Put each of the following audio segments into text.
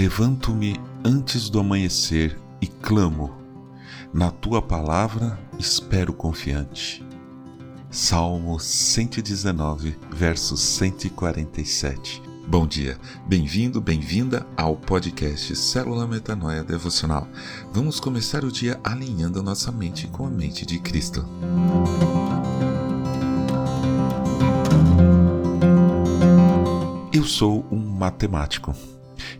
Levanto-me antes do amanhecer e clamo. Na tua palavra espero confiante. Salmo 119, verso 147. Bom dia, bem-vindo, bem-vinda ao podcast Célula Metanoia Devocional. Vamos começar o dia alinhando a nossa mente com a mente de Cristo. Eu sou um matemático.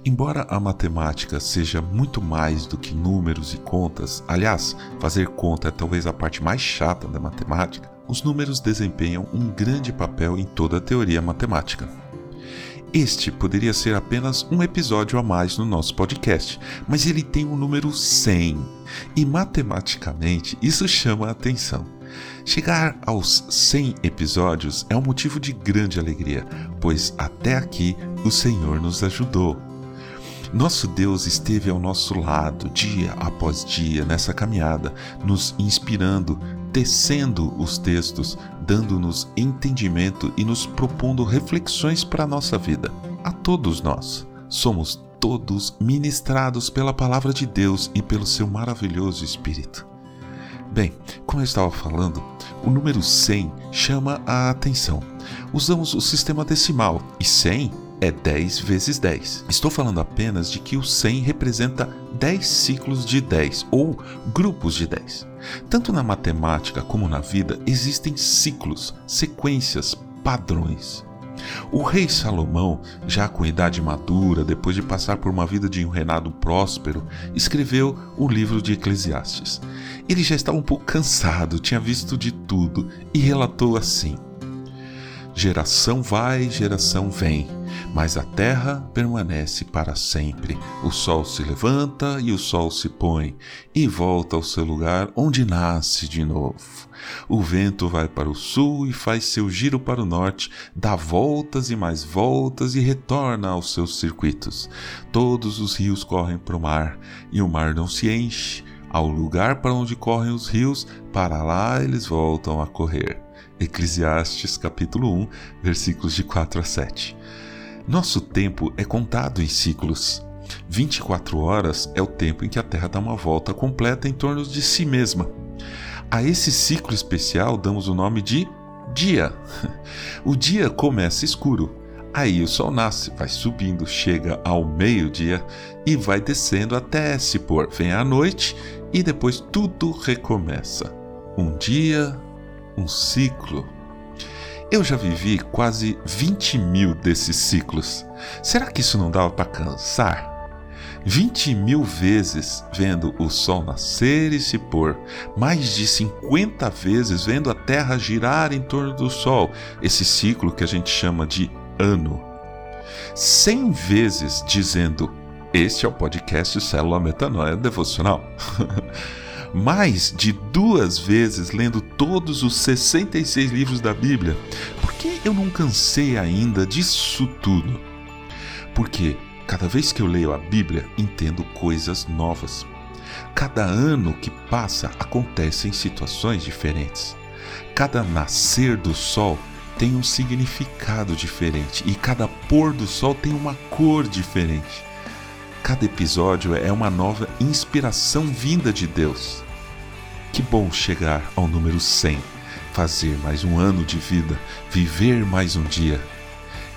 Embora a matemática seja muito mais do que números e contas, aliás, fazer conta é talvez a parte mais chata da matemática, os números desempenham um grande papel em toda a teoria matemática. Este poderia ser apenas um episódio a mais no nosso podcast, mas ele tem o número 100 e matematicamente isso chama a atenção. Chegar aos 100 episódios é um motivo de grande alegria, pois até aqui o Senhor nos ajudou. Nosso Deus esteve ao nosso lado dia após dia nessa caminhada, nos inspirando, tecendo os textos, dando-nos entendimento e nos propondo reflexões para a nossa vida. A todos nós, somos todos ministrados pela palavra de Deus e pelo seu maravilhoso Espírito. Bem, como eu estava falando, o número 100 chama a atenção. Usamos o sistema decimal e 100 é 10 vezes 10. Estou falando apenas de que o 100 representa 10 ciclos de 10 ou grupos de 10. Tanto na matemática como na vida existem ciclos, sequências, padrões. O rei Salomão, já com idade madura, depois de passar por uma vida de um reinado próspero, escreveu o livro de Eclesiastes. Ele já estava um pouco cansado, tinha visto de tudo e relatou assim: Geração vai, geração vem, mas a terra permanece para sempre. O sol se levanta e o sol se põe, e volta ao seu lugar onde nasce de novo. O vento vai para o sul e faz seu giro para o norte, dá voltas e mais voltas e retorna aos seus circuitos. Todos os rios correm para o mar, e o mar não se enche. Ao lugar para onde correm os rios, para lá eles voltam a correr. Eclesiastes capítulo 1, versículos de 4 a 7. Nosso tempo é contado em ciclos. 24 horas é o tempo em que a Terra dá uma volta completa em torno de si mesma. A esse ciclo especial damos o nome de dia. O dia começa escuro, aí o sol nasce, vai subindo, chega ao meio-dia e vai descendo até se pôr. Vem a noite e depois tudo recomeça. Um dia, um ciclo. Eu já vivi quase 20 mil desses ciclos. Será que isso não dava para cansar? 20 mil vezes vendo o sol nascer e se pôr, mais de 50 vezes vendo a Terra girar em torno do Sol, esse ciclo que a gente chama de ano. 100 vezes dizendo: Este é o podcast Célula Metanoia Devocional. mais de duas vezes lendo todos os 66 livros da Bíblia. Por que eu não cansei ainda disso tudo? Porque cada vez que eu leio a Bíblia, entendo coisas novas. Cada ano que passa acontecem situações diferentes. Cada nascer do sol tem um significado diferente e cada pôr do sol tem uma cor diferente. Cada episódio é uma nova inspiração vinda de Deus. Que bom chegar ao número 100, fazer mais um ano de vida, viver mais um dia.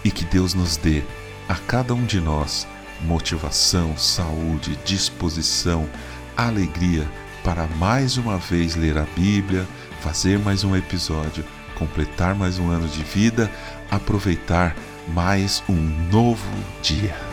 E que Deus nos dê, a cada um de nós, motivação, saúde, disposição, alegria para mais uma vez ler a Bíblia, fazer mais um episódio, completar mais um ano de vida, aproveitar mais um novo dia.